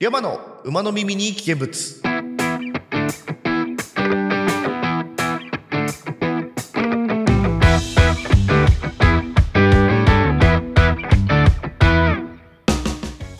山の馬の耳に危険物。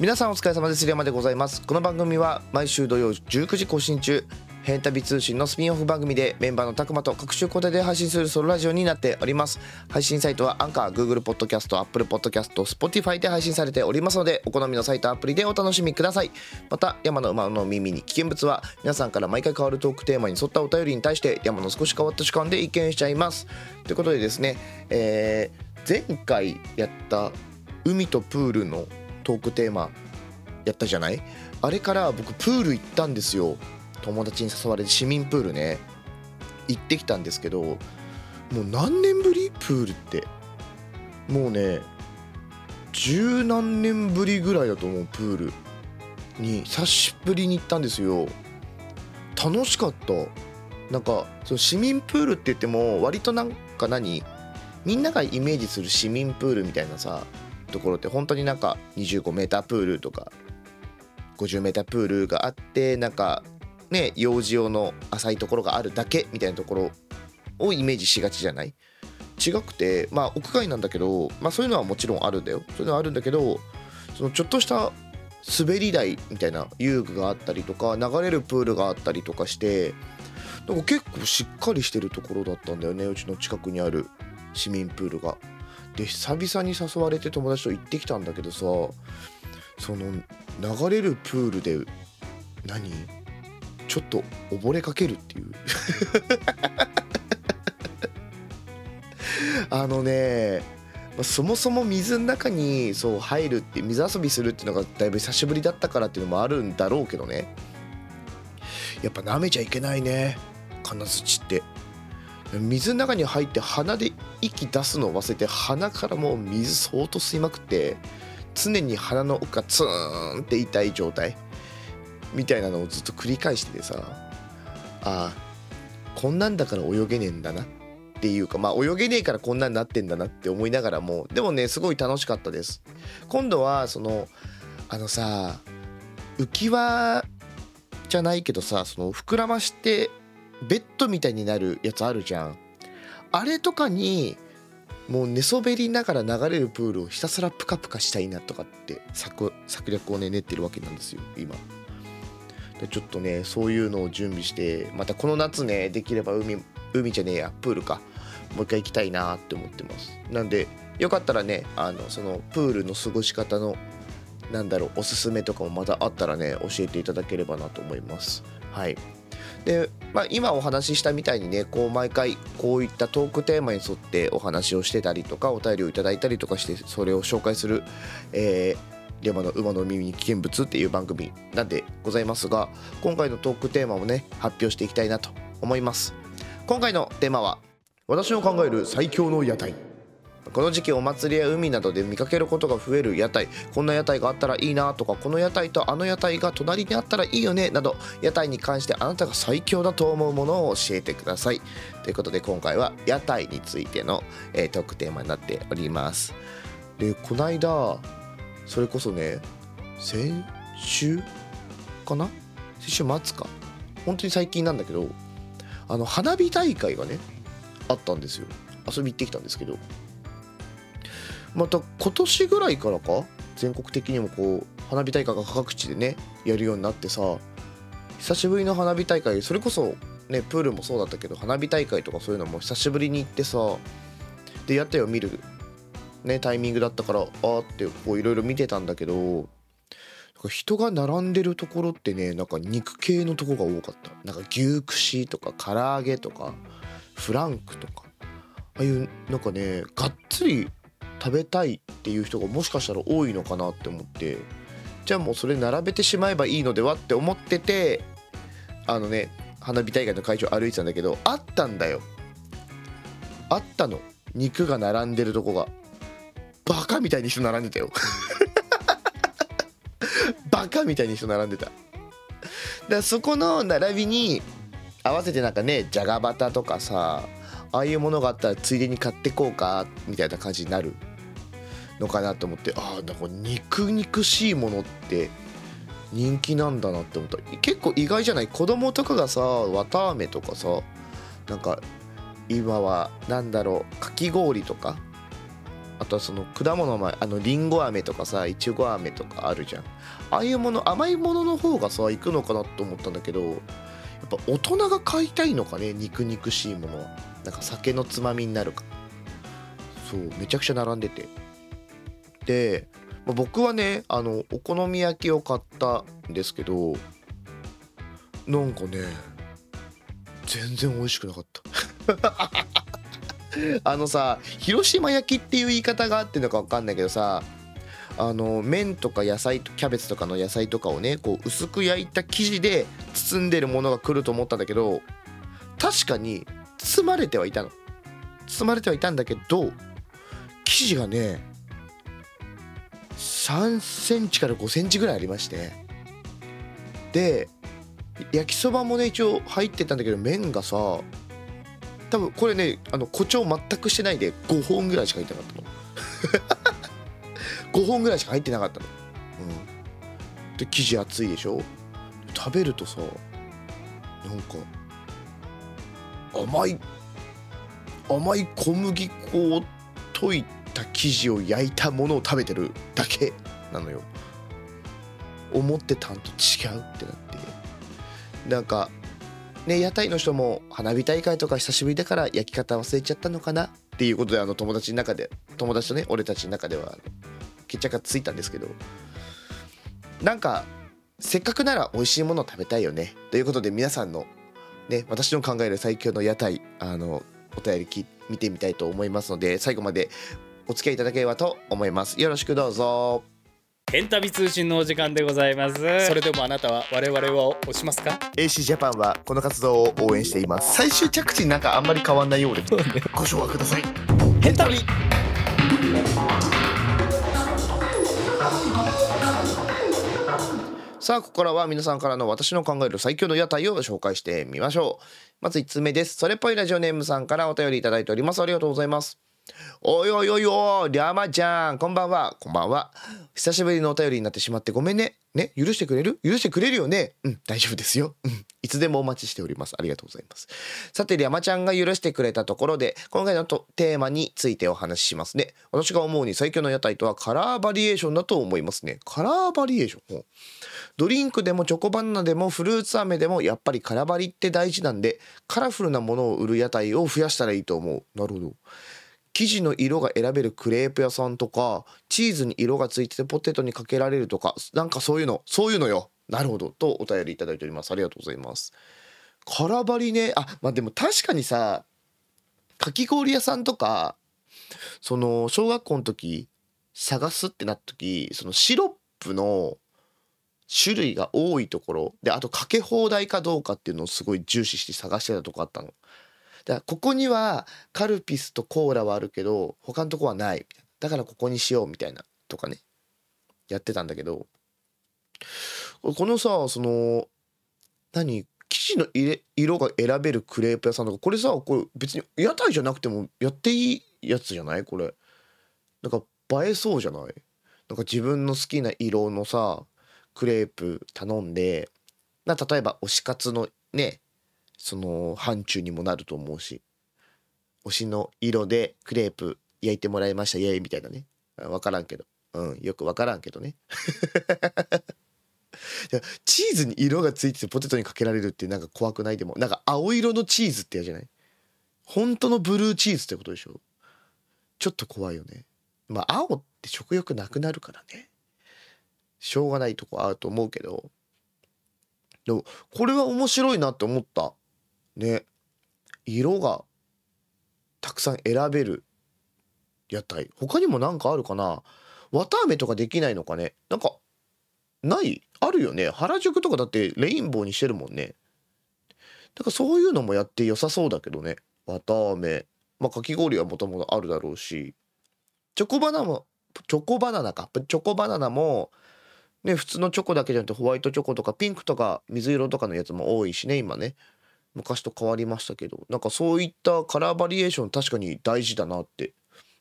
皆さんお疲れ様です。山でございます。この番組は毎週土曜19時更新中。変旅通信のスピンオフ番組でメンバーのたくまと各種交代で配信するソロラジオになっております。配信サイトはアンカー Google ポッドキャスト Apple ポッドキャスト Spotify で配信されておりますのでお好みのサイトアプリでお楽しみください。また山の馬の耳に危険物は皆さんから毎回変わるトークテーマに沿ったお便りに対して山の少し変わった主観で意見しちゃいます。ということでですね、えー、前回やった海とプールのトークテーマやったじゃない？あれから僕プール行ったんですよ。友達に誘われて市民プールね行ってきたんですけどもう何年ぶり？プールって。もうね十何年ぶりぐらいだと思うプールに。久しぶりに行ったんですよ。楽しかった。なんかその市民プールって言っても割となんか何？みんながイメージする市民プールみたいなさところって本当になんか 25m プールとか 50m プールがあってなんかね幼児用の浅いところがあるだけみたいなところをイメージしがちじゃない？違くてまあ屋外なんだけど、まあ、そういうのはもちろんあるんだよ。そういうのはあるんだけどそのちょっとした滑り台みたいな遊具があったりとか流れるプールがあったりとかしてなんか結構しっかりしてるところだったんだよねうちの近くにある市民プールが。で久々に誘われて友達と行ってきたんだけどさその流れるプールで何？ちょっと溺れかけるっていう。あのねそもそも水の中にそう入るって水遊びするっていうのがだいぶ久しぶりだったからっていうのもあるんだろうけどね。やっぱ舐めちゃいけないね。金槌って。水の中に入って鼻で息出すのを忘れて鼻からもう水相当吸いまくって常に鼻の奥がツーンって痛い状態。みたいなのをずっと繰り返しててさあこんなんだから泳げねえんだなっていうかまあ泳げねえからこんなんなってんだなって思いながらもでもねすごい楽しかったです。今度はそのあのさ浮き輪じゃないけどさその膨らましてベッドみたいになるやつあるじゃん。あれとかにもう寝そべりながら流れるプールをひたすらプカプカしたいなとかって策略をね練ってるわけなんですよ今。でちょっとねそういうのを準備してまたこの夏ねできれば海海じゃねえやプールか。もう一回行きたいなって思ってます。なんでよかったらねあのそのプールの過ごし方のなんだろうおすすめとかもまたあったらね教えていただければなと思います。はい。で、まあ、今お話ししたみたいにねこう毎回こういったトークテーマに沿ってお話をしてたりとかお便りをいただいたりとかしてそれを紹介する、えー山の馬の耳に危険物っていう番組なんでございますが今回のトークテーマもね発表していきたいなと思います。今回のテーマは私の考える最強の屋台。この時期お祭りや海などで見かけることが増える屋台。こんな屋台があったらいいなとかこの屋台とあの屋台が隣にあったらいいよねなど屋台に関してあなたが最強だと思うものを教えてください。ということで今回は屋台についての、えー、トークテーマになっております。でこの間それこそね先週かな？先週末か？本当に最近なんだけどあの花火大会がねあったんですよ。遊び行ってきたんですけど。また今年ぐらいからか全国的にもこう花火大会が各地でねやるようになってさ久しぶりの花火大会それこそねプールもそうだったけど花火大会とかそういうのも久しぶりに行ってさで屋台を見るねタイミングだったからあーってこういろいろ見てたんだけど人が並んでるところってねなんか肉系のとこが多かった。なんか牛串とか唐揚げとかフランクとか。ああいうなんかねがっつり食べたいっていう人がもしかしたら多いのかなって思って。じゃあもうそれ並べてしまえばいいのではって思っててあのね花火大会の会場歩いてたんだけどあったんだよ。あったの。肉が並んでるとこが。バカみたいに人並んでたよ。バカみたいに人並んでた。だそこの並びに合わせてなんかねじゃがバタとかさああいうものがあったらついでに買ってこうかみたいな感じになるのかなと思ってああなんか肉肉しいものって人気なんだなって思った。結構意外じゃない？子供とかがさ綿あめとかさなんか今はなんだろうかき氷とかあとはその果物もあのりんご飴とかさいちご飴とかあるじゃん。ああいうもの甘いものの方がさ行くのかなと思ったんだけどやっぱ大人が買いたいのかね肉肉しいもの。はなんか酒のつまみになるか。そうめちゃくちゃ並んでて。でま僕はねあのお好み焼きを買ったんですけどなんかね全然美味しくなかった。あのさ広島焼きっていう言い方があってるのか分かんないけどさあの麺とか野菜とキャベツとかの野菜とかをねこう薄く焼いた生地で包んでるものが来ると思ったんだけど確かに包まれてはいたの。包まれてはいたんだけど生地がね3センチから5センチぐらいありましてで焼きそばもね一応入ってたんだけど麺がさ多分これねあの誇張全くしてないで5本ぐらいしか入ってなかったの。5本ぐらいしか入ってなかったの。うん。で生地厚いでしょ？食べるとさなんか甘い甘い小麦粉を溶いた生地を焼いたものを食べてるだけなのよ。思ってたんと違うってなって。なんかね屋台の人も花火大会とか久しぶりだから焼き方忘れちゃったのかなっていうことであの友達の中で友達とね俺たちの中では決着がついたんですけどなんかせっかくなら美味しいもの食べたいよねということで皆さんのね私の考える最強の屋台あのお便りき見てみたいと思いますので最後までお付き合いいただければと思います。よろしくどうぞ。ヘンタビ通信のお時間でございます。それでもあなたは我々を押しますか？AC ジャパンはこの活動を応援しています。最終着地なんかあんまり変わんないようで。ご唱和ください。ヘンタビさあここからは皆さんからの私の考える最強の屋台を紹介してみましょう。まず1つ目です。それっぽいラジオネームさんからお便りいただいております。ありがとうございますおいおいおいおい、りゃまちゃん、こんばんは、こんばんは。久しぶりのお便りになってしまってごめんね。ね、許してくれる？許してくれるよねうん、大丈夫ですよ。うん、いつでもお待ちしております。ありがとうございます。さて、りゃまちゃんが許してくれたところで、今回のとテーマについてお話ししますね。私が思うに最強の屋台とはカラーバリエーションだと思いますね。カラーバリエーション？ドリンクでもチョコバナナでもフルーツ飴でもやっぱりカラバリって大事なんで、カラフルなものを売る屋台を増やしたらいいと思う。なるほど。生地の色が選べるクレープ屋さんとかチーズに色がついててポテトにかけられるとかなんかそういうのそういうのよ。なるほど。とお便りいただいております。ありがとうございます。カラバリね。あまあでも確かにさかき氷屋さんとかその小学校の時探すってなった時そのシロップの種類が多いところであとかけ放題かどうかっていうのをすごい重視して探してたとこあったの。だからここにはカルピスとコーラはあるけど他のとこはない。だからここにしようみたいなとかね。やってたんだけど。このさその何生地の色が選べるクレープ屋さんとかこれさこれ別に屋台じゃなくてもやっていいやつじゃない？これ。なんか映えそうじゃない？なんか自分の好きな色のさクレープ頼んで。な例えば推し活のねその範疇にもなると思うし推しの色でクレープ焼いてもらいましたイエーイみたいなね。分からんけど。うんよく分からんけどね。チーズに色がついててポテトにかけられるってなんか怖くない？でもなんか青色のチーズってやじゃない？本当のブルーチーズってことでしょ？ちょっと怖いよね。まあ青って食欲なくなるからね。しょうがないとこあると思うけど。でもこれは面白いなって思った。ね色がたくさん選べる屋台。他にも何かあるかな？綿あめとかできないのかね？なんかない？あるよね。原宿とかだってレインボーにしてるもんね。だからそういうのもやって良さそうだけどね。綿あめ。まあかき氷はもともとあるだろうし。チョコバナナもチョコバナナか。チョコバナナもね普通のチョコだけじゃなくてホワイトチョコとかピンクとか水色とかのやつも多いしね今ね。昔と変わりましたけどなんかそういったカラーバリエーション確かに大事だなって。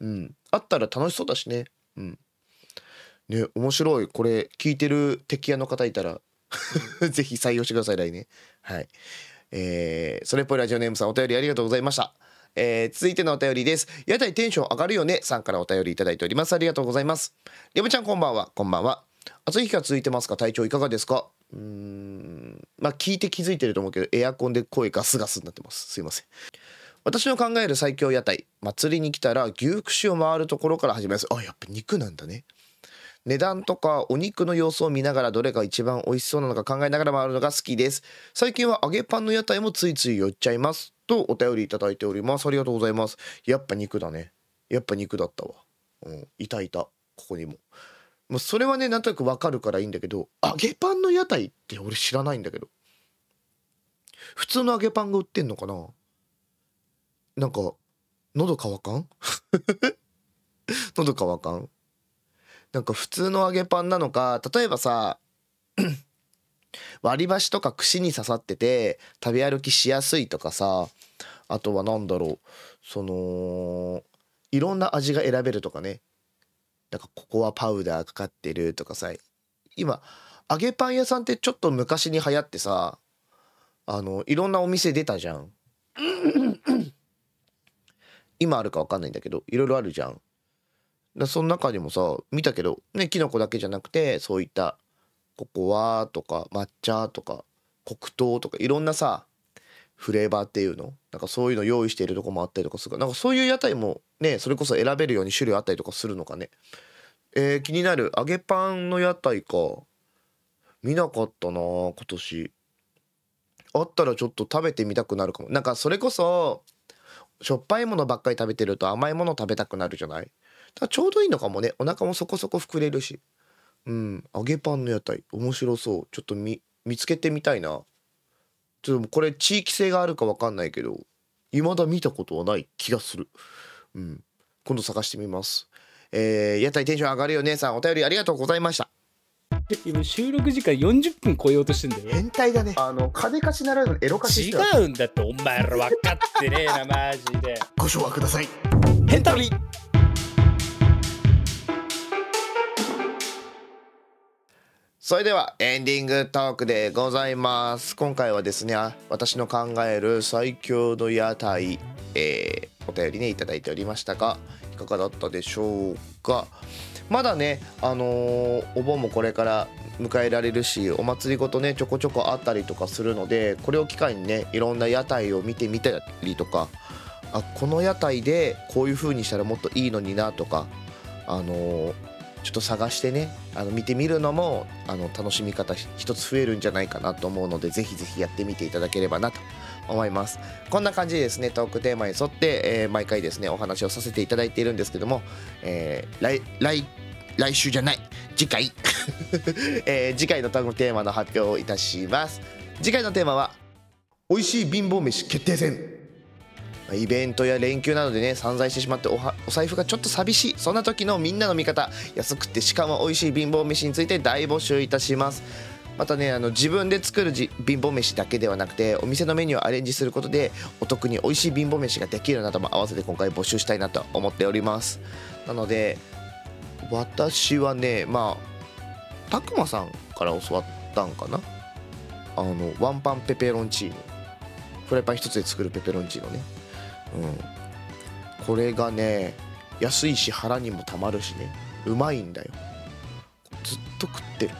うん。あったら楽しそうだしね。うん。ね面白い。これ聞いてる敵屋の方いたら ぜひ採用してください来年。はい。えー、それっぽいラジオネームさんお便りありがとうございました。えー、続いてのお便りです。屋台テンション上がるよねさんからお便りいただいております。ありがとうございます。りょちゃんこんばんは。こんばんは。暑い日が続いてますか？体調いかがですか？うーん。まあ聞いて気づいてると思うけどエアコンで声ガスガスになってます。すいません。私の考える最強屋台祭りに来たら牛串を回るところから始めます。あやっぱ肉なんだね。値段とかお肉の様子を見ながらどれが一番美味しそうなのか考えながら回るのが好きです。最近は揚げパンの屋台もついつい寄っちゃいます。とお便りいただいております。ありがとうございます。やっぱ肉だね。やっぱ肉だったわ。うん。いたいた。ここにも。もうそれはねなんとなくわかるからいいんだけど揚げパンの屋台って俺知らないんだけど。普通の揚げパンが売ってんのかな？なんか喉乾かん？喉乾かん？なんか普通の揚げパンなのか例えばさ 割り箸とか串に刺さってて食べ歩きしやすいとかさあとは何だろうそのいろんな味が選べるとかね。なんかここはパウダーかかってるとかさ今揚げパン屋さんってちょっと昔に流行ってさあのいろんなお店出たじゃん。今あるか分かんないんだけどいろいろあるじゃん。だその中にもさ見たけどねきのこだけじゃなくてそういったココアとか抹茶とか黒糖とかいろんなさフレーバーっていうの？なんかそういうの用意しているとこもあったりとかするか？らなんかそういう屋台もねそれこそ選べるように種類あったりとかするのかね？えー、気になる。揚げパンの屋台か。見なかったな今年。あったらちょっと食べてみたくなるかも。なんかそれこそしょっぱいものばっかり食べてると甘いもの食べたくなるじゃない？だちょうどいいのかもね。お腹もそこそこ膨れるし。うん。揚げパンの屋台。面白そう。ちょっと見見つけてみたいな。ちょっとこれ地域性があるか分かんないけど未だ見たことはない気がする。うん。今度探してみます。えー、屋台テンション上がるよ姉さんお便りありがとうございました。今収録時間40分超えようとしてんだよ。変態だね。あの金貸しならぬエロ貸し違うんだってお前ら分かってねえなマジで。ご唱和ください。ヘンそれではエンディングトークでございます。今回はですね私の考える最強の屋台、えー、お便りねいただいておりましたがいかがだったでしょうか？まだねあのーお盆もこれから迎えられるしお祭りごとねちょこちょこあったりとかするのでこれを機会にねいろんな屋台を見てみたりとかあこの屋台でこういう風にしたらもっといいのになとかあのーちょっと探してねあの見てみるのもあの楽しみ方一つ増えるんじゃないかなと思うのでぜひぜひやってみていただければなと思います。こんな感じでですねトークテーマに沿って、えー毎回ですねお話をさせていただいているんですけども、えー来来来週じゃない次回、えー次回のトークテーマの発表をいたします。次回のテーマは美味しい貧乏飯決定戦。イベントや連休などでね散財してしまっておお財布がちょっと寂しい。そんな時のみんなの味方。安くてしかも美味しい貧乏飯について大募集いたします。またねあの自分で作るじ貧乏飯だけではなくてお店のメニューをアレンジすることでお得に美味しい貧乏飯ができるなども合わせて今回募集したいなと思っております。なので私はねまあたくまさんから教わったんかな？あのワンパンペペロンチーノ。フライパン一つで作るペペロンチーノね。うん、これがね安いし腹にもたまるしね。うまいんだよ。ずっと食ってる、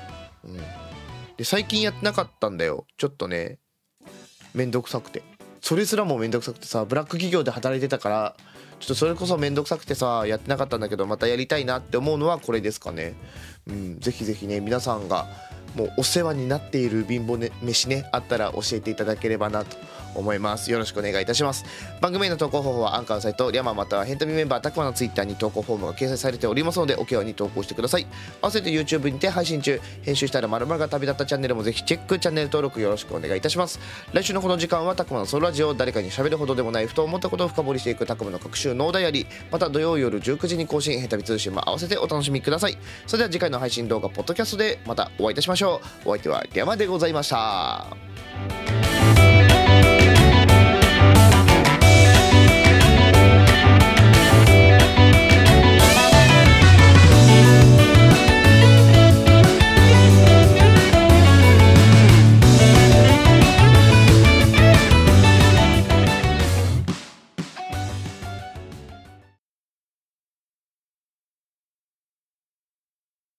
うん、で最近やってなかったんだよ。ちょっとねめんどくさくて。それすらもめんどくさくてさブラック企業で働いてたからちょっとそれこそめんどくさくてさやってなかったんだけどまたやりたいなって思うのはこれですかね。うん。ぜひぜひね皆さんがもうお世話になっている貧乏、ね、飯ねあったら教えていただければなと思います。よろしくお願いいたします。番組への投稿方法はアンカーのサイトリャマまたはヘンタミメンバーたくまのツイッターに投稿フォームが掲載されておりますのでお気軽に投稿してください。合わせて YouTube にて配信中編集したら〇〇が旅立ったチャンネルもぜひチェックチャンネル登録よろしくお願いいたします。来週のこの時間はたくまのソロラジオ誰かに喋るほどでもないふと思ったことを深掘りしていくたくまの各週ノーダイアリーまた土曜夜19時に更新ヘンタビ通信も合わせてお楽しみください。それでは次回の配信動画ポッドキャストでまたお会いいたしましょう。お相手は山でございました。